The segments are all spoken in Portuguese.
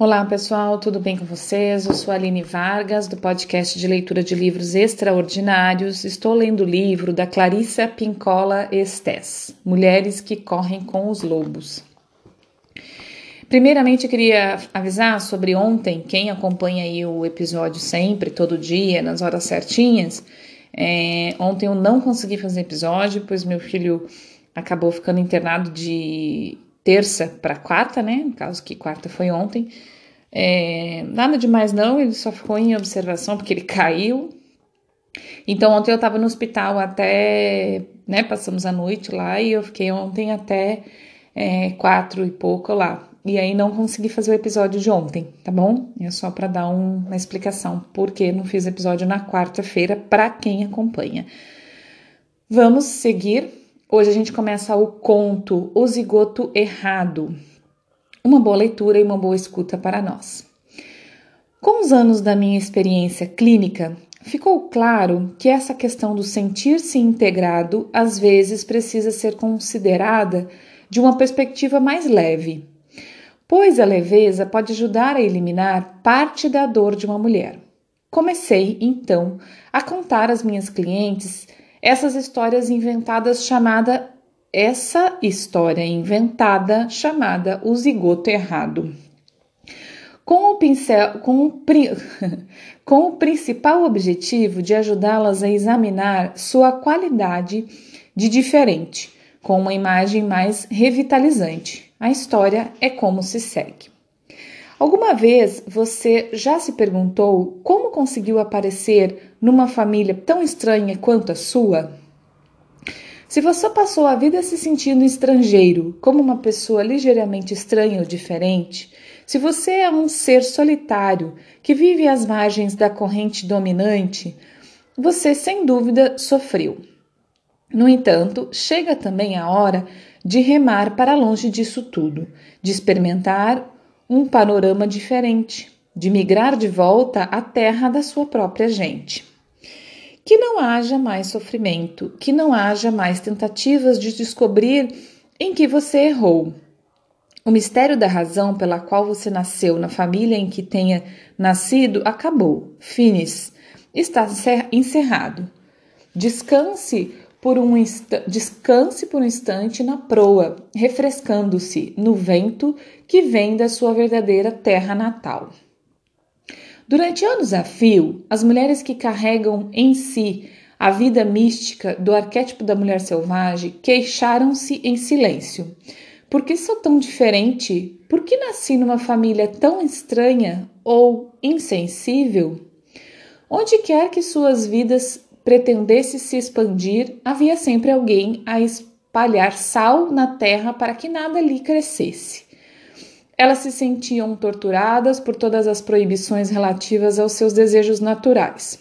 Olá pessoal, tudo bem com vocês? Eu sou Aline Vargas, do podcast de leitura de livros extraordinários. Estou lendo o livro da Clarissa Pincola Estes, Mulheres que Correm com os Lobos. Primeiramente, eu queria avisar sobre ontem, quem acompanha aí o episódio sempre, todo dia, nas horas certinhas. É, ontem eu não consegui fazer episódio, pois meu filho acabou ficando internado de terça para quarta, né? No caso que quarta foi ontem. É, nada demais não, ele só ficou em observação porque ele caiu. Então ontem eu estava no hospital até, né? Passamos a noite lá e eu fiquei ontem até é, quatro e pouco lá. E aí não consegui fazer o episódio de ontem, tá bom? É só para dar um, uma explicação porque não fiz episódio na quarta-feira para quem acompanha. Vamos seguir Hoje a gente começa o conto O Zigoto Errado. Uma boa leitura e uma boa escuta para nós. Com os anos da minha experiência clínica, ficou claro que essa questão do sentir-se integrado às vezes precisa ser considerada de uma perspectiva mais leve, pois a leveza pode ajudar a eliminar parte da dor de uma mulher. Comecei, então, a contar às minhas clientes essas histórias inventadas chamada essa história inventada chamada o zigoto errado. Com o, pincel, com o, com o principal objetivo de ajudá-las a examinar sua qualidade de diferente, com uma imagem mais revitalizante. A história é como se segue. Alguma vez você já se perguntou como conseguiu aparecer numa família tão estranha quanto a sua? Se você passou a vida se sentindo estrangeiro, como uma pessoa ligeiramente estranha ou diferente, se você é um ser solitário que vive às margens da corrente dominante, você sem dúvida sofreu. No entanto, chega também a hora de remar para longe disso tudo, de experimentar um panorama diferente, de migrar de volta à terra da sua própria gente. Que não haja mais sofrimento, que não haja mais tentativas de descobrir em que você errou. O mistério da razão pela qual você nasceu na família em que tenha nascido acabou. Finis. Está encerrado. Descanse por um descanse por um instante na proa, refrescando-se no vento que vem da sua verdadeira terra natal. Durante anos a fio, as mulheres que carregam em si a vida mística do arquétipo da mulher selvagem queixaram-se em silêncio. Por que sou tão diferente? Por que nasci numa família tão estranha ou insensível? Onde quer que suas vidas pretendesse se expandir, havia sempre alguém a espalhar sal na terra para que nada lhe crescesse. Elas se sentiam torturadas por todas as proibições relativas aos seus desejos naturais.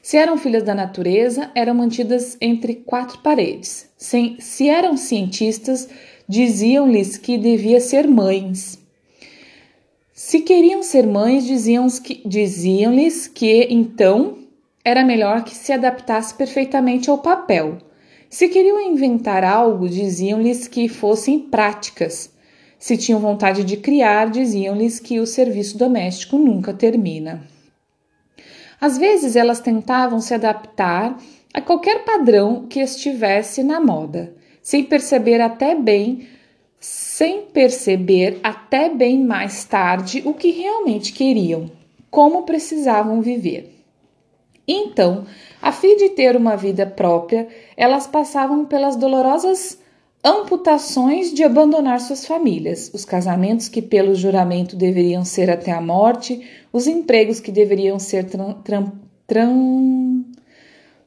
Se eram filhas da natureza, eram mantidas entre quatro paredes. Se eram cientistas, diziam-lhes que devia ser mães. Se queriam ser mães, diziam-lhes que, diziam que então era melhor que se adaptasse perfeitamente ao papel. Se queriam inventar algo, diziam-lhes que fossem práticas. Se tinham vontade de criar, diziam-lhes que o serviço doméstico nunca termina. Às vezes elas tentavam se adaptar a qualquer padrão que estivesse na moda, sem perceber até bem, sem perceber até bem mais tarde o que realmente queriam, como precisavam viver. Então, a fim de ter uma vida própria, elas passavam pelas dolorosas amputações de abandonar suas famílias, os casamentos que pelo juramento deveriam ser até a morte, os empregos que deveriam ser tram, tram, tram,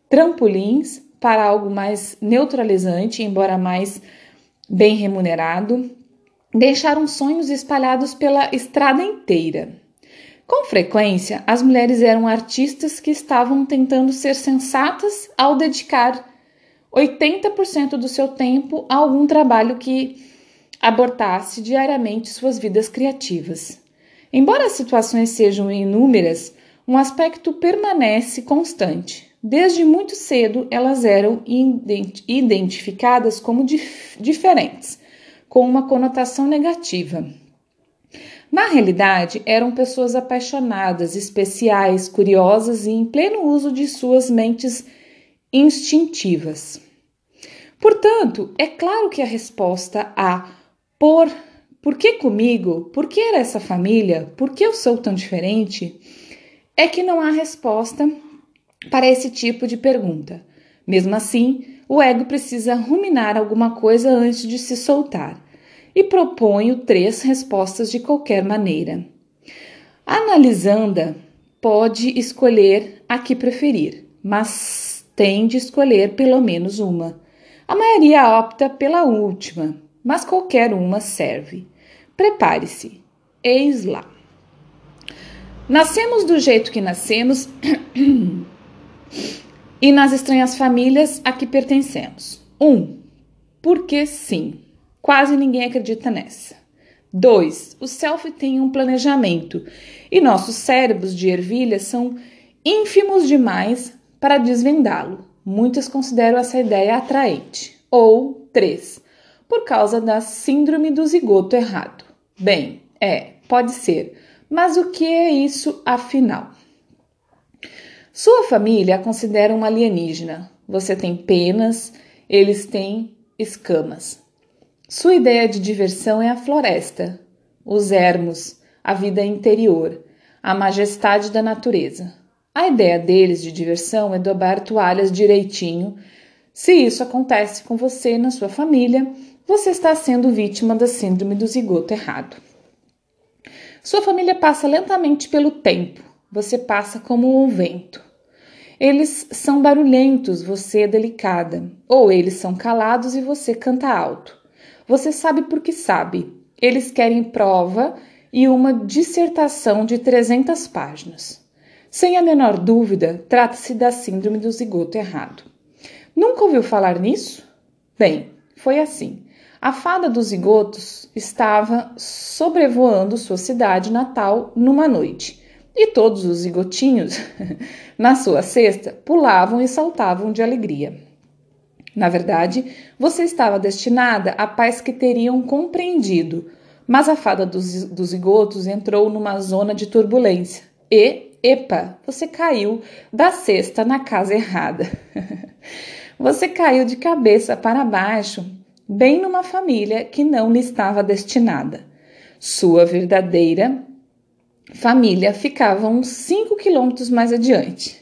trampolins para algo mais neutralizante, embora mais bem remunerado, deixaram sonhos espalhados pela estrada inteira. Com frequência, as mulheres eram artistas que estavam tentando ser sensatas ao dedicar 80% do seu tempo a algum trabalho que abortasse diariamente suas vidas criativas. Embora as situações sejam inúmeras, um aspecto permanece constante. Desde muito cedo, elas eram identificadas como dif diferentes, com uma conotação negativa. Na realidade, eram pessoas apaixonadas, especiais, curiosas e em pleno uso de suas mentes instintivas. Portanto, é claro que a resposta a por por que comigo? Por que era essa família? Por que eu sou tão diferente? É que não há resposta para esse tipo de pergunta. Mesmo assim, o ego precisa ruminar alguma coisa antes de se soltar e proponho três respostas de qualquer maneira. Analisanda pode escolher a que preferir, mas tem de escolher pelo menos uma. A maioria opta pela última, mas qualquer uma serve. Prepare-se, eis lá. Nascemos do jeito que nascemos e nas estranhas famílias a que pertencemos. 1. Um, porque sim. Quase ninguém acredita nessa. 2. O self tem um planejamento e nossos cérebros de ervilha são ínfimos demais para desvendá-lo. Muitos consideram essa ideia atraente. Ou 3. Por causa da síndrome do zigoto errado. Bem, é, pode ser, mas o que é isso afinal? Sua família a considera um alienígena. Você tem penas, eles têm escamas. Sua ideia de diversão é a floresta, os ermos, a vida interior, a majestade da natureza. A ideia deles de diversão é dobrar toalhas direitinho. Se isso acontece com você na sua família, você está sendo vítima da síndrome do zigoto errado. Sua família passa lentamente pelo tempo, você passa como um vento. Eles são barulhentos, você é delicada, ou eles são calados e você canta alto. Você sabe porque sabe. Eles querem prova e uma dissertação de 300 páginas. Sem a menor dúvida, trata-se da síndrome do zigoto errado. Nunca ouviu falar nisso? Bem, foi assim. A fada dos zigotos estava sobrevoando sua cidade natal numa noite, e todos os zigotinhos, na sua cesta, pulavam e saltavam de alegria. Na verdade, você estava destinada a pais que teriam compreendido, mas a fada dos, dos entrou numa zona de turbulência e, epa, você caiu da cesta na casa errada. você caiu de cabeça para baixo, bem numa família que não lhe estava destinada. Sua verdadeira família ficava uns 5 quilômetros mais adiante.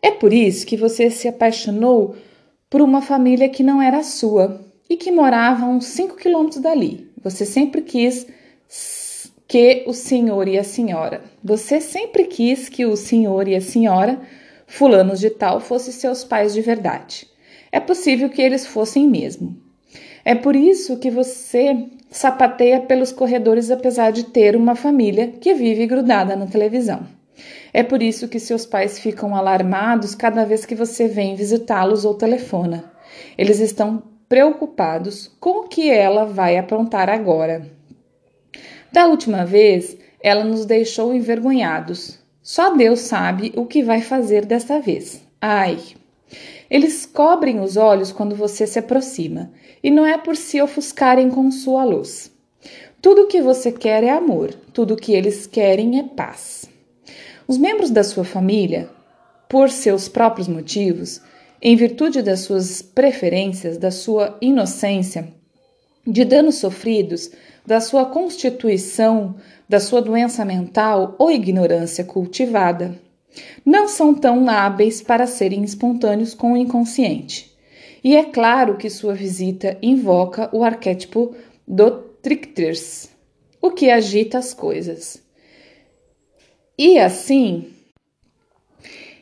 É por isso que você se apaixonou por uma família que não era sua e que morava a uns 5 quilômetros dali. Você sempre quis que o senhor e a senhora, você sempre quis que o senhor e a senhora, fulanos de tal, fossem seus pais de verdade. É possível que eles fossem mesmo. É por isso que você sapateia pelos corredores apesar de ter uma família que vive grudada na televisão. É por isso que seus pais ficam alarmados cada vez que você vem visitá-los ou telefona. Eles estão preocupados com o que ela vai aprontar agora. Da última vez, ela nos deixou envergonhados. Só Deus sabe o que vai fazer desta vez. Ai! Eles cobrem os olhos quando você se aproxima, e não é por se ofuscarem com sua luz. Tudo o que você quer é amor, tudo o que eles querem é paz. Os membros da sua família, por seus próprios motivos, em virtude das suas preferências, da sua inocência, de danos sofridos, da sua constituição, da sua doença mental ou ignorância cultivada, não são tão hábeis para serem espontâneos com o inconsciente. E é claro que sua visita invoca o arquétipo do Trichters, o que agita as coisas. E assim,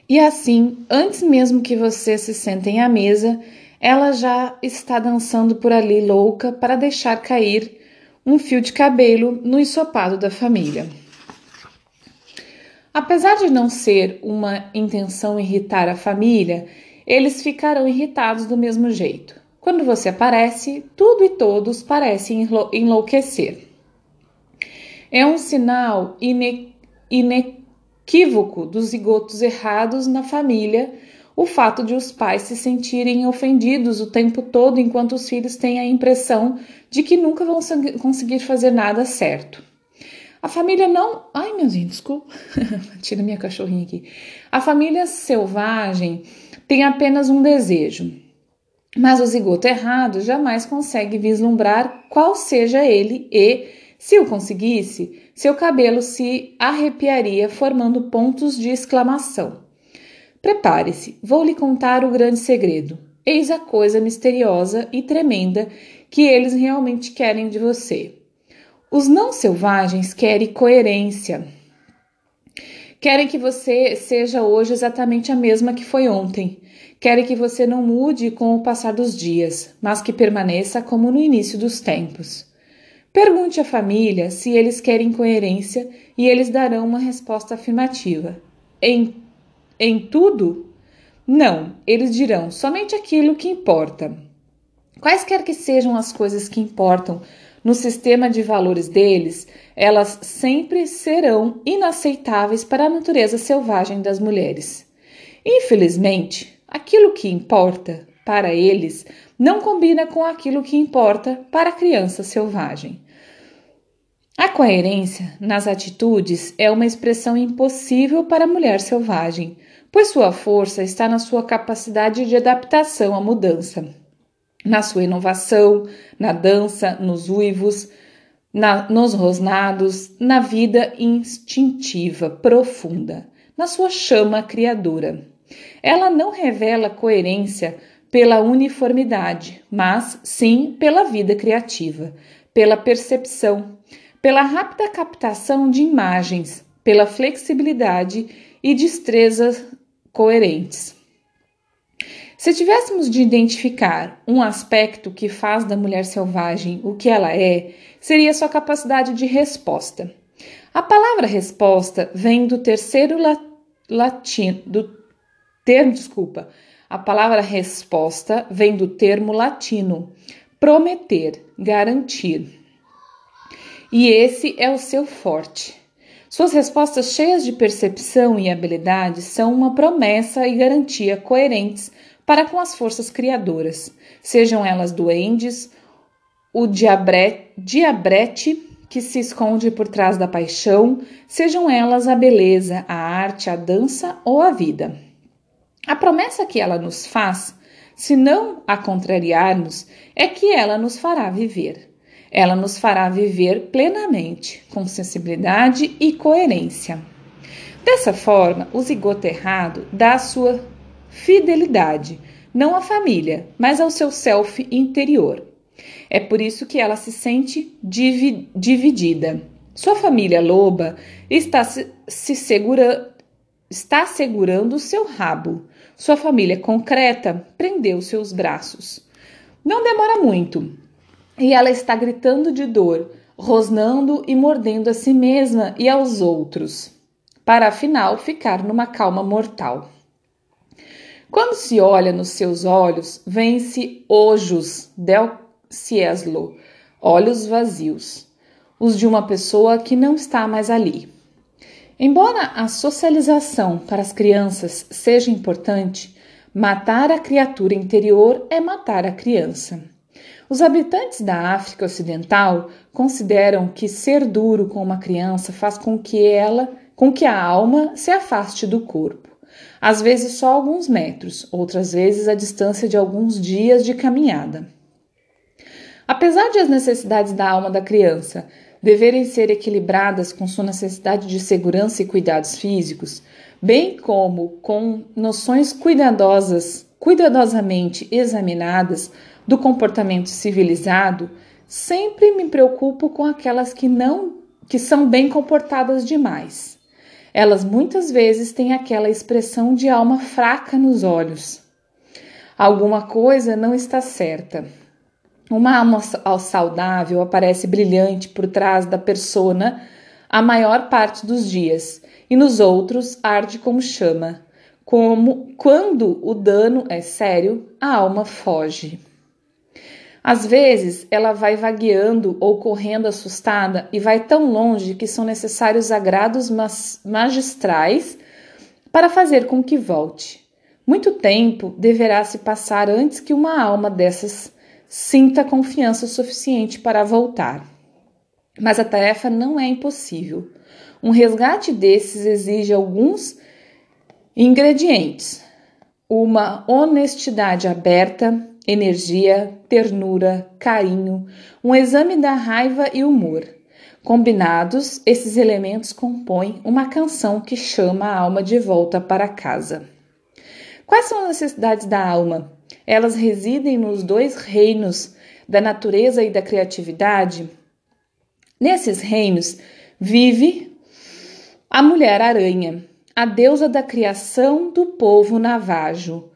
e assim, antes mesmo que você se sentem à mesa, ela já está dançando por ali louca para deixar cair um fio de cabelo no ensopado da família. Apesar de não ser uma intenção irritar a família, eles ficarão irritados do mesmo jeito. Quando você aparece, tudo e todos parecem enlouquecer. É um sinal ine inequívoco dos zigotos errados na família o fato de os pais se sentirem ofendidos o tempo todo enquanto os filhos têm a impressão de que nunca vão conseguir fazer nada certo. A família não. Ai, meu Deus, desculpa. Tira minha cachorrinha aqui. A família selvagem tem apenas um desejo. Mas o zigoto errado jamais consegue vislumbrar qual seja ele e, se o conseguisse, seu cabelo se arrepiaria formando pontos de exclamação. Prepare-se, vou lhe contar o grande segredo. Eis a coisa misteriosa e tremenda que eles realmente querem de você. Os não selvagens querem coerência. Querem que você seja hoje exatamente a mesma que foi ontem. Querem que você não mude com o passar dos dias, mas que permaneça como no início dos tempos. Pergunte à família se eles querem coerência e eles darão uma resposta afirmativa. Em, em tudo? Não, eles dirão somente aquilo que importa. Quaisquer que sejam as coisas que importam no sistema de valores deles, elas sempre serão inaceitáveis para a natureza selvagem das mulheres. Infelizmente, aquilo que importa para eles não combina com aquilo que importa para a criança selvagem. A coerência nas atitudes é uma expressão impossível para a mulher selvagem, pois sua força está na sua capacidade de adaptação à mudança na sua inovação, na dança, nos uivos, na, nos rosnados, na vida instintiva profunda, na sua chama criadora. Ela não revela coerência pela uniformidade, mas sim pela vida criativa, pela percepção, pela rápida captação de imagens, pela flexibilidade e destrezas coerentes. Se tivéssemos de identificar um aspecto que faz da mulher selvagem o que ela é, seria sua capacidade de resposta. A palavra resposta vem do terceiro latino, do termo, desculpa. A palavra resposta vem do termo latino prometer, garantir. E esse é o seu forte. Suas respostas cheias de percepção e habilidade são uma promessa e garantia coerentes para com as forças criadoras, sejam elas duendes, o diabrete, diabrete que se esconde por trás da paixão, sejam elas a beleza, a arte, a dança ou a vida. A promessa que ela nos faz, se não a contrariarmos, é que ela nos fará viver. Ela nos fará viver plenamente, com sensibilidade e coerência. Dessa forma, o zigoto errado dá a sua fidelidade, não à família, mas ao seu self interior. É por isso que ela se sente divi dividida. Sua família loba está se, se segura, está segurando o seu rabo. Sua família concreta prendeu seus braços. Não demora muito e ela está gritando de dor, rosnando e mordendo a si mesma e aos outros, para afinal ficar numa calma mortal. Quando se olha nos seus olhos, vence ojos del cieslo, olhos vazios, os de uma pessoa que não está mais ali. Embora a socialização para as crianças seja importante, matar a criatura interior é matar a criança. Os habitantes da África Ocidental consideram que ser duro com uma criança faz com que ela, com que a alma se afaste do corpo às vezes só alguns metros, outras vezes a distância de alguns dias de caminhada. Apesar de as necessidades da alma da criança deverem ser equilibradas com sua necessidade de segurança e cuidados físicos, bem como com noções cuidadosas, cuidadosamente examinadas do comportamento civilizado, sempre me preocupo com aquelas que não que são bem comportadas demais. Elas muitas vezes têm aquela expressão de alma fraca nos olhos. Alguma coisa não está certa. Uma alma saudável aparece brilhante por trás da persona a maior parte dos dias, e nos outros arde como chama. Como quando o dano é sério, a alma foge. Às vezes, ela vai vagueando ou correndo assustada e vai tão longe que são necessários agrados magistrais para fazer com que volte. Muito tempo deverá se passar antes que uma alma dessas sinta confiança suficiente para voltar. Mas a tarefa não é impossível. Um resgate desses exige alguns ingredientes: uma honestidade aberta, energia, ternura, carinho, um exame da raiva e humor. Combinados, esses elementos compõem uma canção que chama a alma de volta para casa. Quais são as necessidades da alma? Elas residem nos dois reinos da natureza e da criatividade? Nesses reinos vive a mulher-aranha, a deusa da criação do povo navajo,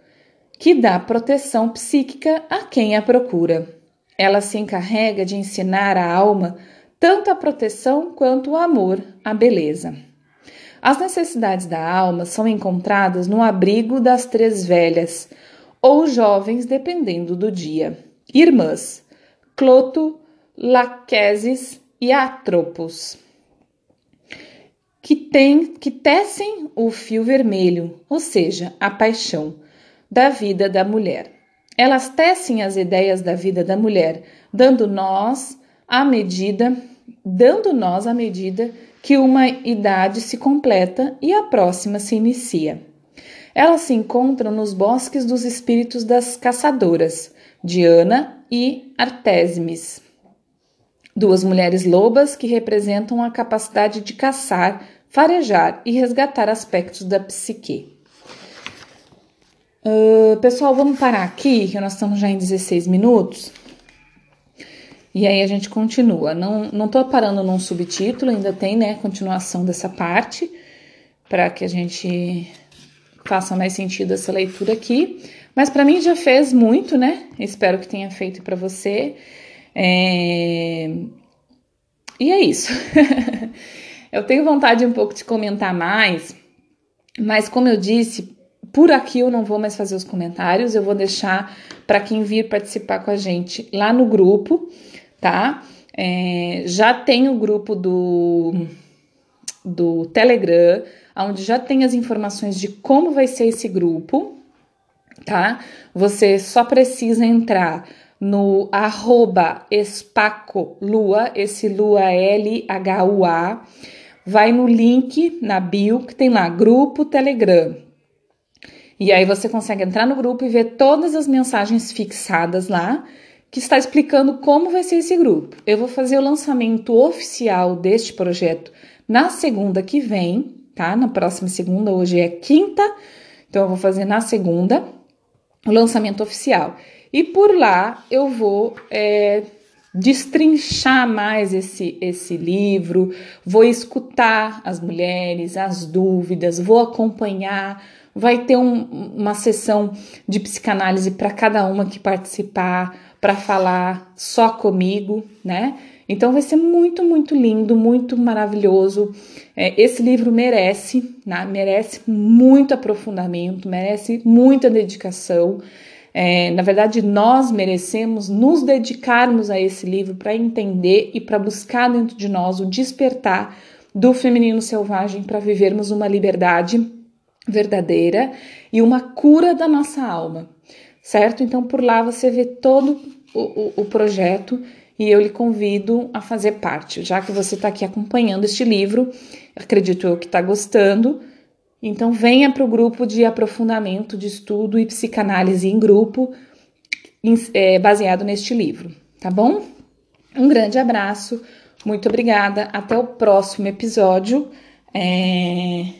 que dá proteção psíquica a quem a procura. Ela se encarrega de ensinar a alma tanto a proteção quanto o amor, a beleza. As necessidades da alma são encontradas no abrigo das três velhas, ou jovens, dependendo do dia, irmãs, Cloto, Laqueses e Atropos, que, tem, que tecem o fio vermelho, ou seja, a paixão, da vida da mulher. Elas tecem as ideias da vida da mulher, dando nós à medida dando nós à medida que uma idade se completa e a próxima se inicia. Elas se encontram nos bosques dos espíritos das caçadoras, Diana e Artesimes, duas mulheres lobas que representam a capacidade de caçar, farejar e resgatar aspectos da psique. Uh, pessoal, vamos parar aqui, que nós estamos já em 16 minutos. E aí a gente continua. Não, não tô parando num subtítulo, ainda tem, né, continuação dessa parte, para que a gente faça mais sentido essa leitura aqui. Mas para mim já fez muito, né? Espero que tenha feito para você. É... E é isso. eu tenho vontade um pouco de comentar mais, mas como eu disse, por aqui eu não vou mais fazer os comentários, eu vou deixar para quem vir participar com a gente lá no grupo tá? É, já tem o grupo do, do Telegram, onde já tem as informações de como vai ser esse grupo, tá? Você só precisa entrar no arroba espacolua, esse lua L-H-U-A, vai no link na bio que tem lá, grupo Telegram. E aí você consegue entrar no grupo e ver todas as mensagens fixadas lá que está explicando como vai ser esse grupo. Eu vou fazer o lançamento oficial deste projeto na segunda que vem, tá? Na próxima segunda, hoje é quinta, então eu vou fazer na segunda o lançamento oficial. E por lá eu vou é, destrinchar mais esse, esse livro, vou escutar as mulheres, as dúvidas, vou acompanhar. Vai ter um, uma sessão de psicanálise para cada uma que participar para falar só comigo, né? Então vai ser muito, muito lindo, muito maravilhoso. É, esse livro merece, né? merece muito aprofundamento, merece muita dedicação. É, na verdade, nós merecemos nos dedicarmos a esse livro para entender e para buscar dentro de nós o despertar do feminino selvagem para vivermos uma liberdade verdadeira e uma cura da nossa alma certo? Então por lá você vê todo o, o, o projeto e eu lhe convido a fazer parte, já que você está aqui acompanhando este livro, acredito eu que está gostando. Então venha para o grupo de aprofundamento de estudo e psicanálise em grupo, é, baseado neste livro, tá bom? Um grande abraço, muito obrigada, até o próximo episódio. É...